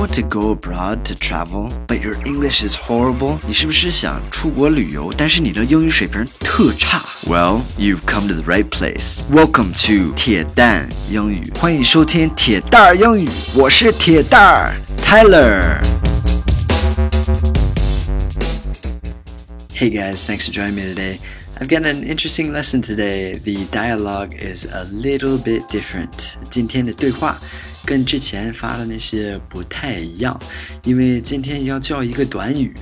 want to go abroad to travel, but your English is horrible? 你是不是想出国旅游，但是你的英语水平特差？Well, you've come to the right place. Welcome to 铁蛋英语，欢迎收听铁蛋儿英语，我是铁蛋儿 Tyler。Hey guys, thanks for joining me today. I've got an interesting lesson today. The dialogue is a little bit different. 今天的对话 跟之前发的那些不太一样，因为今天要教一个短语，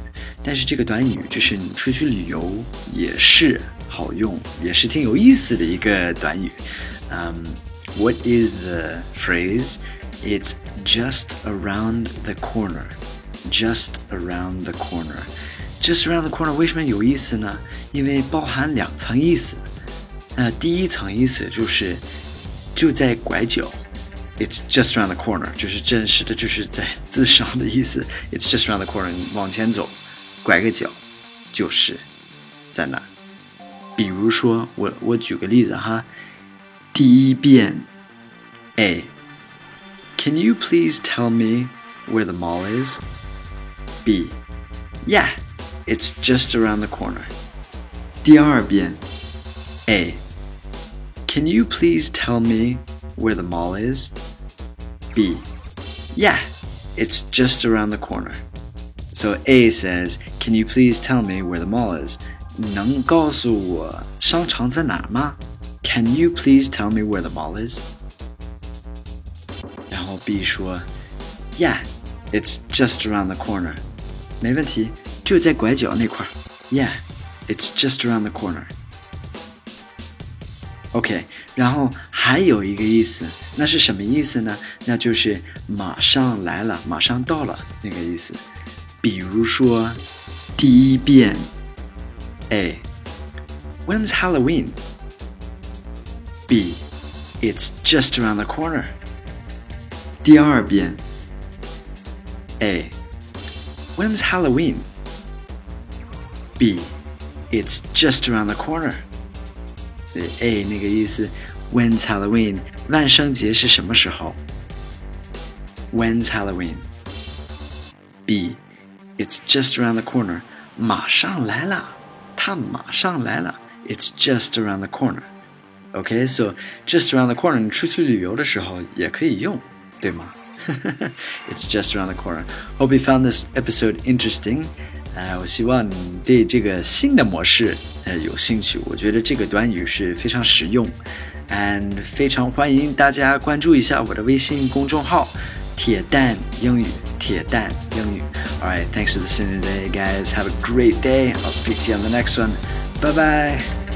但是这个短语就是你出去旅游也是好用，也是挺有意思的一个短语。Um, what is the phrase? It's just around the corner. Just around the corner. Just around the corner 为什么有意思呢？因为包含两层意思。那第一层意思就是就在拐角 ，It's just around the corner，就是真实的就是在自伤的意思。It's just around the corner，你往前走，拐个角，就是在那。比如说，我我举个例子哈，第一遍，A，Can you please tell me where the mall is？B，Yeah。It's just around the corner. 第二遍 A. Can you please tell me where the mall is? B. Yeah, it's just around the corner. So A says, Can you please tell me where the mall is? 能告诉我商场在哪儿吗? Can you please tell me where the mall is? 然后 B 说, Yeah, it's just around the corner. 没问题。就在拐角那块儿，Yeah, it's just around the corner. OK，然后 还有一个意思，那是什么意思呢？那就是马上来了，马上到了那个意思。比如说，第一遍，A. When's Halloween? B. It's just around the corner. 第二遍，A. When's Halloween? B, it's just around the corner. 所以 A 那个意思 ，When's Halloween？万圣节是什么时候？When's Halloween? B, it's just around the corner. 马上来了，它马上来了。It's just around the corner. Okay, so just around the corner，你出去旅游的时候也可以用，对吗？It's just around the corner. Hope you found this episode interesting. 哎，我希望你对这个新的模式呃有兴趣。我觉得这个短语是非常实用 ，and 非常欢迎大家关注一下我的微信公众号“铁蛋英语”。铁蛋英语。All right, thanks for listening today, guys. Have a great day. I'll speak to you on the next one. Bye bye.